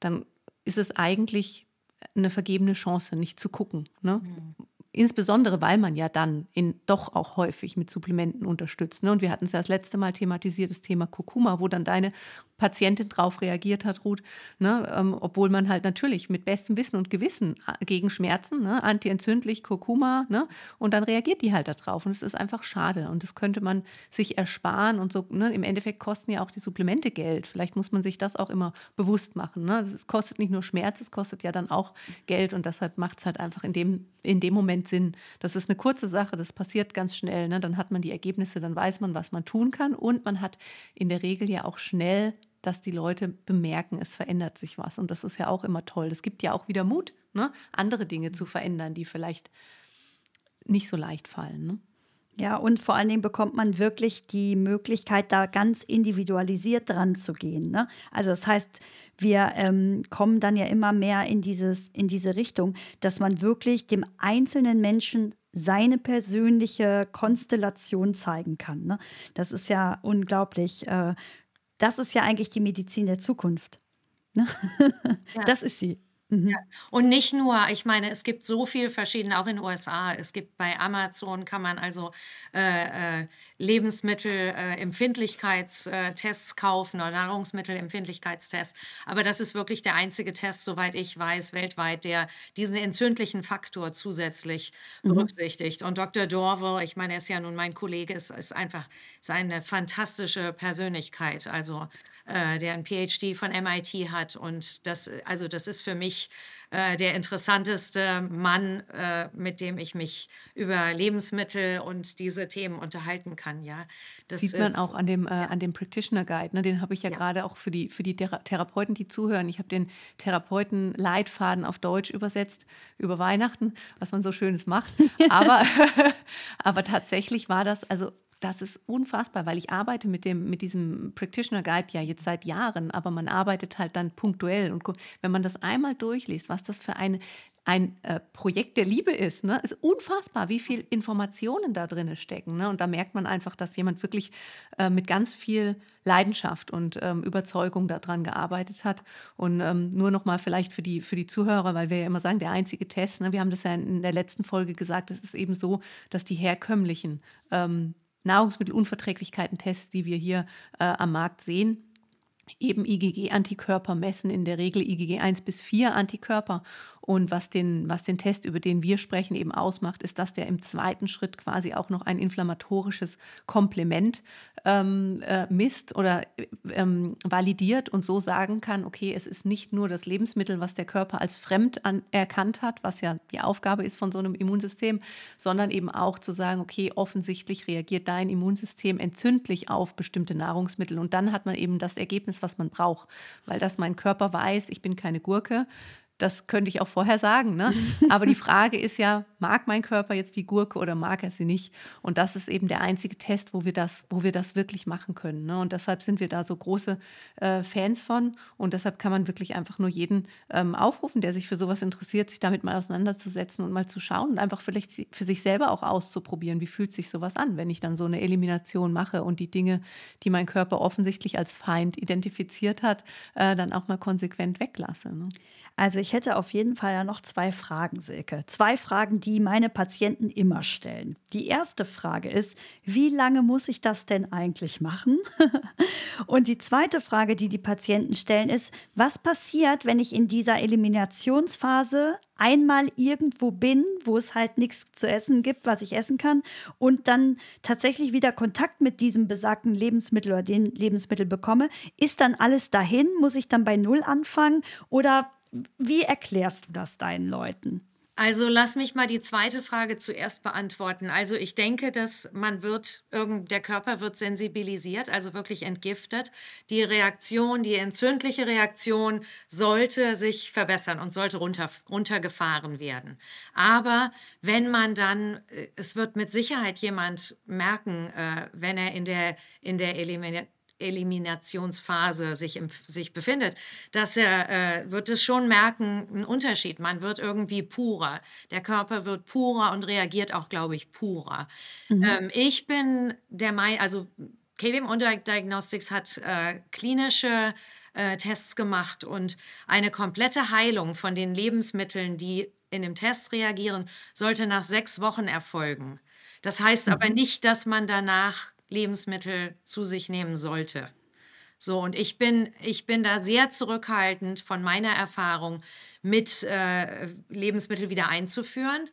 dann ist es eigentlich eine vergebene Chance, nicht zu gucken. Ne? Mhm. Insbesondere, weil man ja dann in, doch auch häufig mit Supplementen unterstützt. Ne? Und wir hatten es ja das letzte Mal thematisiert, das Thema Kurkuma, wo dann deine Patientin darauf reagiert hat, Ruth, ne? Ähm, obwohl man halt natürlich mit bestem Wissen und Gewissen äh, gegen Schmerzen, ne? antientzündlich, Kurkuma, ne? und dann reagiert die halt darauf. Und es ist einfach schade. Und das könnte man sich ersparen. Und so, ne? im Endeffekt kosten ja auch die Supplemente Geld. Vielleicht muss man sich das auch immer bewusst machen. Ne? Es kostet nicht nur Schmerz, es kostet ja dann auch Geld. Und deshalb macht es halt einfach in dem, in dem Moment Sinn. Das ist eine kurze Sache, das passiert ganz schnell. Ne? Dann hat man die Ergebnisse, dann weiß man, was man tun kann. Und man hat in der Regel ja auch schnell dass die Leute bemerken, es verändert sich was. Und das ist ja auch immer toll. Das gibt ja auch wieder Mut, ne? andere Dinge zu verändern, die vielleicht nicht so leicht fallen. Ne? Ja, und vor allen Dingen bekommt man wirklich die Möglichkeit, da ganz individualisiert dran zu gehen. Ne? Also das heißt, wir ähm, kommen dann ja immer mehr in, dieses, in diese Richtung, dass man wirklich dem einzelnen Menschen seine persönliche Konstellation zeigen kann. Ne? Das ist ja unglaublich. Äh, das ist ja eigentlich die Medizin der Zukunft. Ne? Ja. Das ist sie. Mhm. Ja. Und nicht nur, ich meine, es gibt so viel verschiedene, auch in den USA. Es gibt bei Amazon kann man also äh, äh, Lebensmittelempfindlichkeitstests äh, kaufen oder Nahrungsmittelempfindlichkeitstests. Aber das ist wirklich der einzige Test, soweit ich weiß, weltweit, der diesen entzündlichen Faktor zusätzlich mhm. berücksichtigt. Und Dr. Dorwell, ich meine, er ist ja nun mein Kollege, ist, ist einfach seine fantastische Persönlichkeit. Also äh, der ein PhD von MIT hat. Und das, also das ist für mich äh, der interessanteste Mann, äh, mit dem ich mich über Lebensmittel und diese Themen unterhalten kann. Ja, das sieht man ist, auch an dem, äh, an dem Practitioner Guide. Ne? Den habe ich ja, ja. gerade auch für die, für die Thera Therapeuten, die zuhören. Ich habe den Therapeuten-Leitfaden auf Deutsch übersetzt über Weihnachten, was man so Schönes macht. aber, aber tatsächlich war das, also das ist unfassbar, weil ich arbeite mit, dem, mit diesem Practitioner Guide ja jetzt seit Jahren, aber man arbeitet halt dann punktuell. Und wenn man das einmal durchliest, was das für eine, ein äh, Projekt der Liebe ist, ne, ist unfassbar, wie viel Informationen da drin stecken. Ne? Und da merkt man einfach, dass jemand wirklich äh, mit ganz viel Leidenschaft und ähm, Überzeugung daran gearbeitet hat. Und ähm, nur noch mal vielleicht für die, für die Zuhörer, weil wir ja immer sagen, der einzige Test, ne, wir haben das ja in der letzten Folge gesagt, es ist eben so, dass die herkömmlichen ähm, Nahrungsmittelunverträglichkeiten-Tests, die wir hier äh, am Markt sehen, eben IgG-Antikörper messen, in der Regel IgG 1 bis 4 Antikörper. Und was den, was den Test, über den wir sprechen, eben ausmacht, ist, dass der im zweiten Schritt quasi auch noch ein inflammatorisches Komplement ähm, äh, misst oder ähm, validiert und so sagen kann, okay, es ist nicht nur das Lebensmittel, was der Körper als fremd an, erkannt hat, was ja die Aufgabe ist von so einem Immunsystem, sondern eben auch zu sagen, okay, offensichtlich reagiert dein Immunsystem entzündlich auf bestimmte Nahrungsmittel. Und dann hat man eben das Ergebnis, was man braucht, weil das mein Körper weiß, ich bin keine Gurke, das könnte ich auch vorher sagen. Ne? Aber die Frage ist ja, mag mein Körper jetzt die Gurke oder mag er sie nicht? Und das ist eben der einzige Test, wo wir das, wo wir das wirklich machen können. Ne? Und deshalb sind wir da so große äh, Fans von. Und deshalb kann man wirklich einfach nur jeden ähm, aufrufen, der sich für sowas interessiert, sich damit mal auseinanderzusetzen und mal zu schauen und einfach vielleicht für sich selber auch auszuprobieren, wie fühlt sich sowas an, wenn ich dann so eine Elimination mache und die Dinge, die mein Körper offensichtlich als Feind identifiziert hat, äh, dann auch mal konsequent weglasse. Ne? Also ich hätte auf jeden Fall ja noch zwei Fragen, Silke. Zwei Fragen, die meine Patienten immer stellen. Die erste Frage ist, wie lange muss ich das denn eigentlich machen? Und die zweite Frage, die die Patienten stellen, ist, was passiert, wenn ich in dieser Eliminationsphase einmal irgendwo bin, wo es halt nichts zu essen gibt, was ich essen kann, und dann tatsächlich wieder Kontakt mit diesem besagten Lebensmittel oder den Lebensmittel bekomme, ist dann alles dahin? Muss ich dann bei Null anfangen? Oder wie erklärst du das deinen Leuten? Also lass mich mal die zweite Frage zuerst beantworten. Also ich denke, dass man wird, der Körper wird sensibilisiert, also wirklich entgiftet. Die Reaktion, die entzündliche Reaktion sollte sich verbessern und sollte runter, runtergefahren werden. Aber wenn man dann, äh, es wird mit Sicherheit jemand merken, äh, wenn er in der, in der Elimination Eliminationsphase sich, im, sich befindet, dass er äh, wird es schon merken, einen Unterschied. Man wird irgendwie purer. Der Körper wird purer und reagiert auch, glaube ich, purer. Mhm. Ähm, ich bin der Meinung, also KBM Diagnostics hat äh, klinische äh, Tests gemacht und eine komplette Heilung von den Lebensmitteln, die in dem Test reagieren, sollte nach sechs Wochen erfolgen. Das heißt mhm. aber nicht, dass man danach Lebensmittel zu sich nehmen sollte. So, und ich bin, ich bin da sehr zurückhaltend von meiner Erfahrung mit äh, Lebensmittel wieder einzuführen,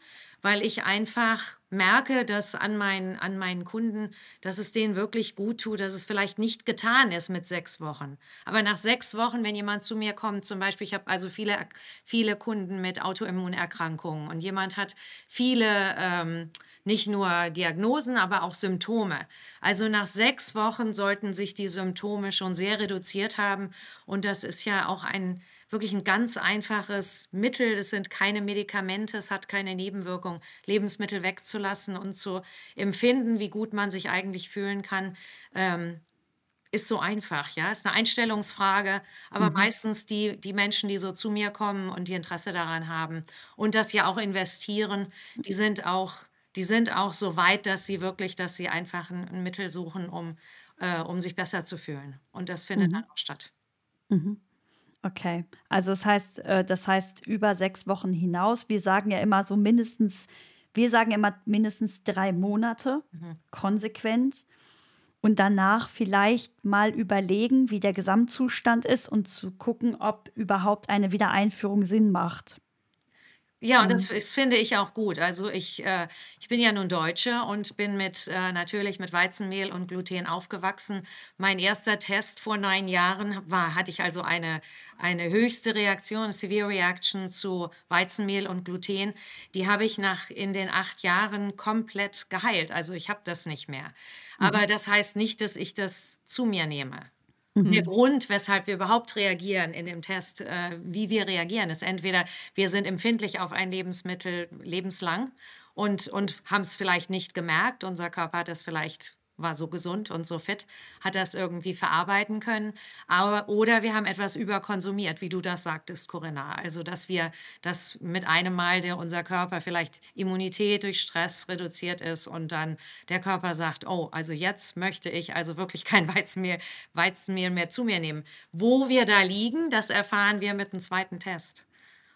weil ich einfach merke, dass an meinen, an meinen Kunden, dass es denen wirklich gut tut, dass es vielleicht nicht getan ist mit sechs Wochen. Aber nach sechs Wochen, wenn jemand zu mir kommt, zum Beispiel, ich habe also viele, viele Kunden mit Autoimmunerkrankungen und jemand hat viele ähm, nicht nur Diagnosen, aber auch Symptome. Also nach sechs Wochen sollten sich die Symptome schon sehr reduziert haben. Und das ist ja auch ein, wirklich ein ganz einfaches Mittel. Es sind keine Medikamente, es hat keine Nebenwirkung, Lebensmittel wegzulassen und zu empfinden, wie gut man sich eigentlich fühlen kann. Ähm, ist so einfach, ja. Ist eine Einstellungsfrage, aber mhm. meistens die, die Menschen, die so zu mir kommen und die Interesse daran haben und das ja auch investieren, die sind auch, die sind auch so weit, dass sie wirklich, dass sie einfach ein, ein Mittel suchen, um, äh, um sich besser zu fühlen. Und das findet mhm. dann auch statt. Mhm. Okay, also das heißt, äh, das heißt über sechs Wochen hinaus. Wir sagen ja immer so mindestens, wir sagen immer mindestens drei Monate mhm. konsequent und danach vielleicht mal überlegen, wie der Gesamtzustand ist und zu gucken, ob überhaupt eine Wiedereinführung Sinn macht. Ja, und das, das finde ich auch gut. Also ich, äh, ich bin ja nun Deutsche und bin mit äh, natürlich mit Weizenmehl und Gluten aufgewachsen. Mein erster Test vor neun Jahren war, hatte ich also eine, eine höchste Reaktion, Severe Reaction zu Weizenmehl und Gluten. Die habe ich nach in den acht Jahren komplett geheilt. Also ich habe das nicht mehr. Aber mhm. das heißt nicht, dass ich das zu mir nehme. Mhm. Der Grund, weshalb wir überhaupt reagieren in dem Test, äh, wie wir reagieren, ist entweder wir sind empfindlich auf ein Lebensmittel lebenslang und, und haben es vielleicht nicht gemerkt, unser Körper hat es vielleicht war so gesund und so fit, hat das irgendwie verarbeiten können. Aber, oder wir haben etwas überkonsumiert, wie du das sagtest, Corinna. Also, dass wir, dass mit einem Mal der, unser Körper vielleicht Immunität durch Stress reduziert ist und dann der Körper sagt, oh, also jetzt möchte ich also wirklich kein Weizenmehl, Weizenmehl mehr zu mir nehmen. Wo wir da liegen, das erfahren wir mit einem zweiten Test.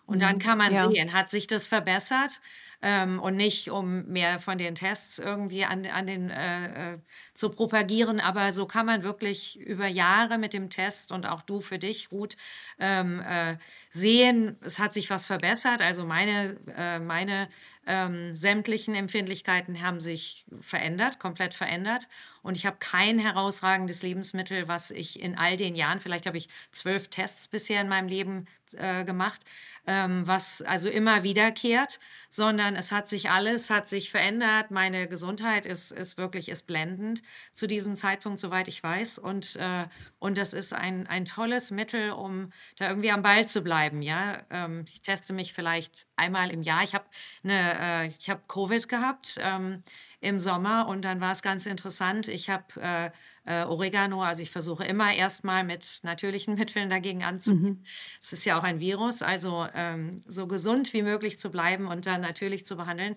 Und dann mhm. kann man ja. sehen, hat sich das verbessert? Ähm, und nicht um mehr von den Tests irgendwie an, an den äh, äh, zu propagieren. Aber so kann man wirklich über Jahre mit dem Test und auch du für dich, Ruth, ähm, äh, sehen, es hat sich was verbessert. Also meine, äh, meine ähm, sämtlichen Empfindlichkeiten haben sich verändert, komplett verändert. Und ich habe kein herausragendes Lebensmittel, was ich in all den Jahren, vielleicht habe ich zwölf Tests bisher in meinem Leben äh, gemacht, ähm, was also immer wiederkehrt, sondern es hat sich alles, hat sich verändert. Meine Gesundheit ist, ist wirklich ist blendend zu diesem Zeitpunkt, soweit ich weiß. Und, äh, und das ist ein, ein tolles Mittel, um da irgendwie am Ball zu bleiben. Ja? Ähm, ich teste mich vielleicht einmal im Jahr. Ich habe äh, hab Covid gehabt. Ähm, im Sommer und dann war es ganz interessant. Ich habe äh, äh, Oregano, also ich versuche immer erstmal mit natürlichen Mitteln dagegen anzugehen. Mhm. Es ist ja auch ein Virus, also ähm, so gesund wie möglich zu bleiben und dann natürlich zu behandeln.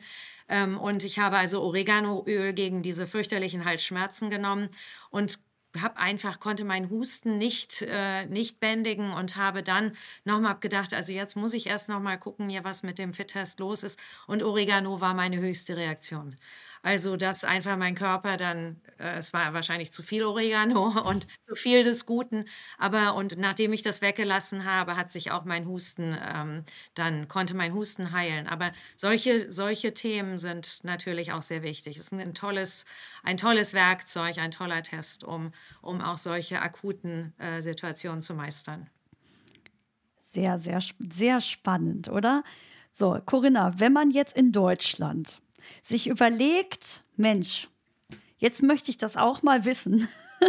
Ähm, und ich habe also Oreganoöl gegen diese fürchterlichen Halsschmerzen genommen und habe einfach konnte meinen Husten nicht äh, nicht bändigen und habe dann nochmal gedacht, also jetzt muss ich erst nochmal gucken, hier was mit dem Fit-Test los ist und Oregano war meine höchste Reaktion. Also, dass einfach mein Körper dann, äh, es war wahrscheinlich zu viel Oregano und zu viel des Guten, aber und nachdem ich das weggelassen habe, hat sich auch mein Husten, ähm, dann konnte mein Husten heilen. Aber solche, solche Themen sind natürlich auch sehr wichtig. Es ist ein tolles, ein tolles Werkzeug, ein toller Test, um, um auch solche akuten äh, Situationen zu meistern. Sehr, sehr, sehr spannend, oder? So, Corinna, wenn man jetzt in Deutschland sich überlegt, Mensch, jetzt möchte ich das auch mal wissen.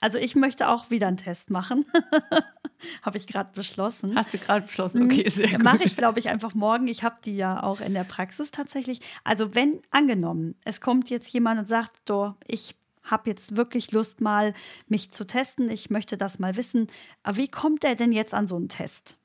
also ich möchte auch wieder einen Test machen. habe ich gerade beschlossen. Hast du gerade beschlossen? Okay, sehr gut. Mache ich, glaube ich, einfach morgen. Ich habe die ja auch in der Praxis tatsächlich. Also wenn angenommen, es kommt jetzt jemand und sagt, do, ich habe jetzt wirklich Lust mal mich zu testen, ich möchte das mal wissen. Wie kommt der denn jetzt an so einen Test?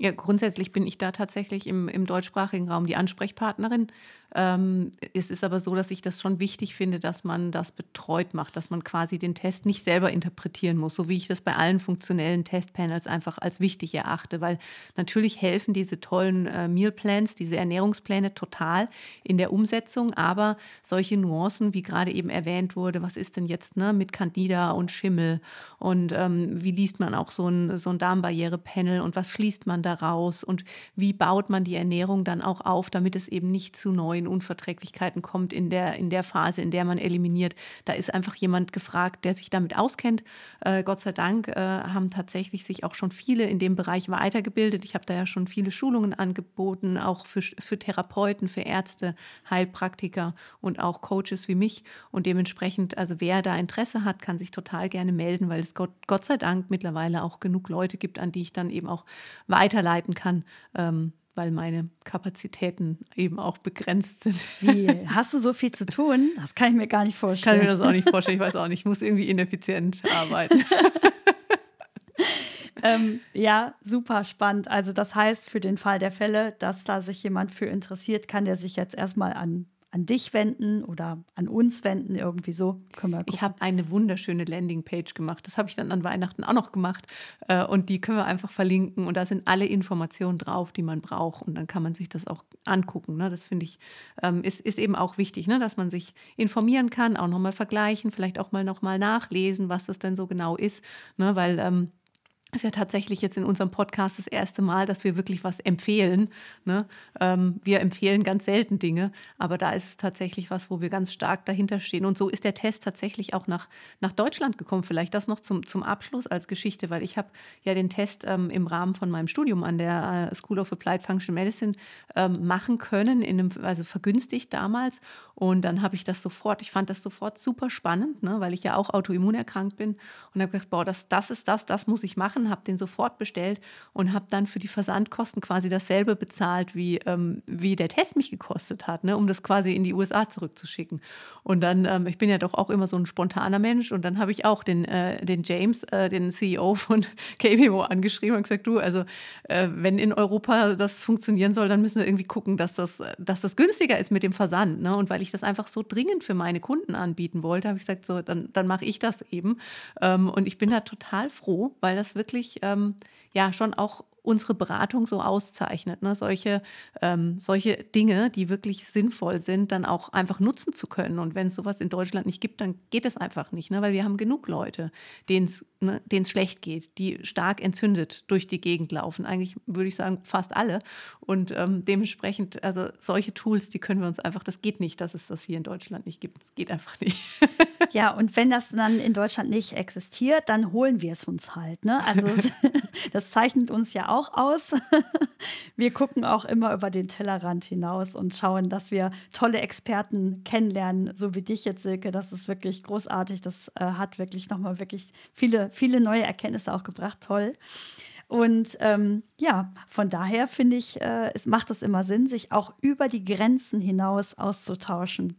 Ja, grundsätzlich bin ich da tatsächlich im, im deutschsprachigen Raum die Ansprechpartnerin. Ähm, es ist aber so, dass ich das schon wichtig finde, dass man das betreut macht, dass man quasi den Test nicht selber interpretieren muss, so wie ich das bei allen funktionellen Testpanels einfach als wichtig erachte, weil natürlich helfen diese tollen äh, Mealplans, diese Ernährungspläne total in der Umsetzung, aber solche Nuancen, wie gerade eben erwähnt wurde, was ist denn jetzt ne, mit Candida und Schimmel und ähm, wie liest man auch so ein, so ein Darmbarriere-Panel und was schließt man daraus und wie baut man die Ernährung dann auch auf, damit es eben nicht zu neu neuen Unverträglichkeiten kommt in der, in der Phase, in der man eliminiert. Da ist einfach jemand gefragt, der sich damit auskennt. Äh, Gott sei Dank äh, haben tatsächlich sich auch schon viele in dem Bereich weitergebildet. Ich habe da ja schon viele Schulungen angeboten, auch für, für Therapeuten, für Ärzte, Heilpraktiker und auch Coaches wie mich. Und dementsprechend, also wer da Interesse hat, kann sich total gerne melden, weil es Gott, Gott sei Dank mittlerweile auch genug Leute gibt, an die ich dann eben auch weiterleiten kann. Ähm, weil meine Kapazitäten eben auch begrenzt sind. Wie? Hast du so viel zu tun? Das kann ich mir gar nicht vorstellen. Kann mir das auch nicht vorstellen. Ich weiß auch nicht. Ich muss irgendwie ineffizient arbeiten. ähm, ja, super spannend. Also das heißt, für den Fall der Fälle, dass da sich jemand für interessiert, kann der sich jetzt erstmal an an dich wenden oder an uns wenden, irgendwie so. Können wir ich habe eine wunderschöne Landingpage gemacht. Das habe ich dann an Weihnachten auch noch gemacht. Äh, und die können wir einfach verlinken. Und da sind alle Informationen drauf, die man braucht. Und dann kann man sich das auch angucken. Ne? Das finde ich, ähm, ist, ist eben auch wichtig, ne? dass man sich informieren kann, auch nochmal vergleichen, vielleicht auch mal nochmal nachlesen, was das denn so genau ist. Ne? Weil ähm, ist ja tatsächlich jetzt in unserem Podcast das erste Mal, dass wir wirklich was empfehlen. Ne? Ähm, wir empfehlen ganz selten Dinge, aber da ist es tatsächlich was, wo wir ganz stark dahinter stehen. Und so ist der Test tatsächlich auch nach, nach Deutschland gekommen. Vielleicht das noch zum, zum Abschluss als Geschichte, weil ich habe ja den Test ähm, im Rahmen von meinem Studium an der äh, School of Applied Functional Medicine ähm, machen können, in einem, also vergünstigt damals. Und dann habe ich das sofort, ich fand das sofort super spannend, ne? weil ich ja auch autoimmunerkrankt bin und habe gedacht, boah, das, das ist das, das muss ich machen, habe den sofort bestellt und habe dann für die Versandkosten quasi dasselbe bezahlt, wie, ähm, wie der Test mich gekostet hat, ne? um das quasi in die USA zurückzuschicken. Und dann, ähm, ich bin ja doch auch immer so ein spontaner Mensch und dann habe ich auch den, äh, den James, äh, den CEO von KBO angeschrieben und gesagt, du, also äh, wenn in Europa das funktionieren soll, dann müssen wir irgendwie gucken, dass das, dass das günstiger ist mit dem Versand. Ne? Und weil ich ich das einfach so dringend für meine Kunden anbieten wollte, habe ich gesagt, so, dann, dann mache ich das eben. Ähm, und ich bin da total froh, weil das wirklich ähm, ja schon auch unsere Beratung so auszeichnet. Ne? Solche, ähm, solche Dinge, die wirklich sinnvoll sind, dann auch einfach nutzen zu können. Und wenn es sowas in Deutschland nicht gibt, dann geht es einfach nicht, ne? weil wir haben genug Leute, denen es ne, schlecht geht, die stark entzündet durch die Gegend laufen. Eigentlich würde ich sagen, fast alle. Und ähm, dementsprechend, also solche Tools, die können wir uns einfach, das geht nicht, dass es das hier in Deutschland nicht gibt. Das geht einfach nicht. Ja, und wenn das dann in Deutschland nicht existiert, dann holen wir es uns halt. Ne? Also das zeichnet uns ja auch aus. Wir gucken auch immer über den Tellerrand hinaus und schauen, dass wir tolle Experten kennenlernen, so wie dich jetzt, Silke. Das ist wirklich großartig. Das äh, hat wirklich nochmal wirklich viele, viele neue Erkenntnisse auch gebracht. Toll. Und ähm, ja, von daher finde ich, äh, es macht es immer Sinn, sich auch über die Grenzen hinaus auszutauschen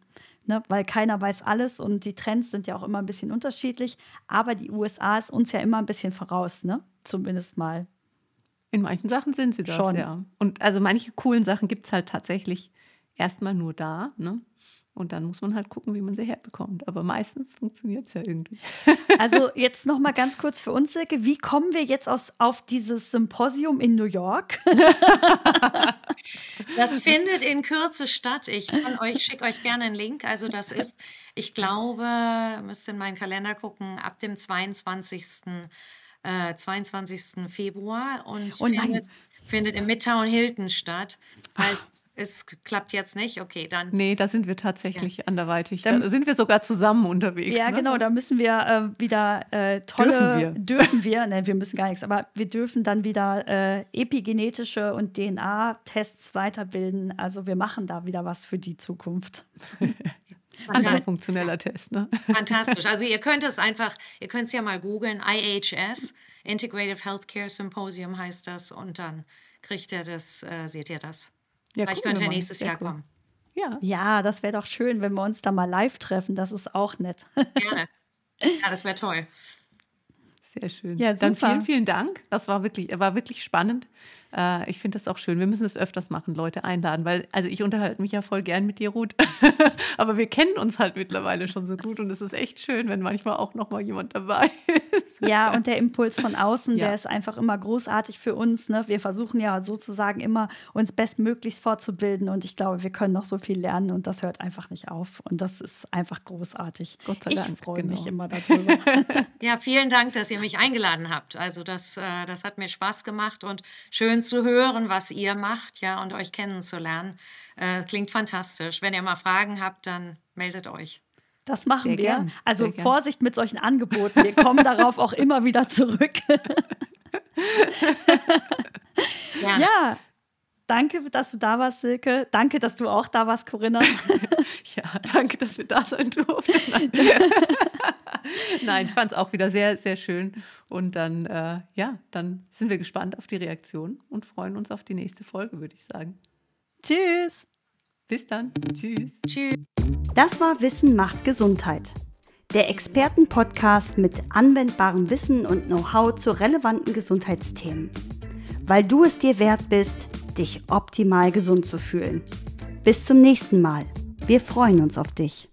ne? weil keiner weiß alles und die Trends sind ja auch immer ein bisschen unterschiedlich. Aber die USA ist uns ja immer ein bisschen voraus, ne? zumindest mal. In manchen Sachen sind sie das, Schon. ja. Und also manche coolen Sachen gibt es halt tatsächlich erstmal nur da. Ne? Und dann muss man halt gucken, wie man sie herbekommt. Aber meistens funktioniert es ja irgendwie. Also jetzt noch mal ganz kurz für uns, Silke. Wie kommen wir jetzt aus, auf dieses Symposium in New York? Das findet in Kürze statt. Ich kann euch, schicke euch gerne einen Link. Also das ist, ich glaube, müsst in meinen Kalender gucken, ab dem 22. Äh, 22. Februar und oh findet, findet im Midtown Hilton statt. Das heißt, es klappt jetzt nicht, okay, dann. Nee, da sind wir tatsächlich ja. anderweitig. Dann, da sind wir sogar zusammen unterwegs. Ja, ne? genau, da müssen wir äh, wieder äh, tolle. Dürfen wir? Dürfen wir, nein, wir müssen gar nichts, aber wir dürfen dann wieder äh, epigenetische und DNA-Tests weiterbilden. Also wir machen da wieder was für die Zukunft. Also ein funktioneller Test, ne? Fantastisch. Also ihr könnt es einfach, ihr könnt es ja mal googeln, IHS, Integrative Healthcare Symposium heißt das und dann kriegt ihr das, äh, seht ihr das. Ja, Vielleicht könnte er nächstes Jahr cool. kommen. Ja, ja das wäre doch schön, wenn wir uns da mal live treffen. Das ist auch nett. Gerne. Ja, das wäre toll. Sehr schön. Ja, super. Dann vielen, vielen Dank. Das war wirklich, war wirklich spannend. Äh, ich finde das auch schön. Wir müssen es öfters machen, Leute einladen, weil, also ich unterhalte mich ja voll gern mit dir, Ruth. Aber wir kennen uns halt mittlerweile schon so gut und es ist echt schön, wenn manchmal auch noch mal jemand dabei ist. Ja, und der Impuls von außen, ja. der ist einfach immer großartig für uns. Ne? Wir versuchen ja sozusagen immer, uns bestmöglichst fortzubilden und ich glaube, wir können noch so viel lernen und das hört einfach nicht auf. Und das ist einfach großartig. Gott sei Dank. Ich freue genau. mich immer darüber. ja, vielen Dank, dass ihr mich eingeladen habt. Also das, äh, das hat mir Spaß gemacht und schön schön zu hören, was ihr macht, ja, und euch kennenzulernen. Äh, klingt fantastisch. Wenn ihr mal Fragen habt, dann meldet euch. Das machen Sehr wir. Gern. Also Sehr Vorsicht gern. mit solchen Angeboten. Wir kommen darauf auch immer wieder zurück. ja. ja. Danke, dass du da warst, Silke. Danke, dass du auch da warst, Corinna. ja, danke, dass wir da sein durften. Nein, Nein ich fand es auch wieder sehr, sehr schön. Und dann, äh, ja, dann sind wir gespannt auf die Reaktion und freuen uns auf die nächste Folge, würde ich sagen. Tschüss. Bis dann. Tschüss. Tschüss. Das war Wissen macht Gesundheit. Der Expertenpodcast mit anwendbarem Wissen und Know-how zu relevanten Gesundheitsthemen. Weil du es dir wert bist, dich optimal gesund zu fühlen. Bis zum nächsten Mal. Wir freuen uns auf dich.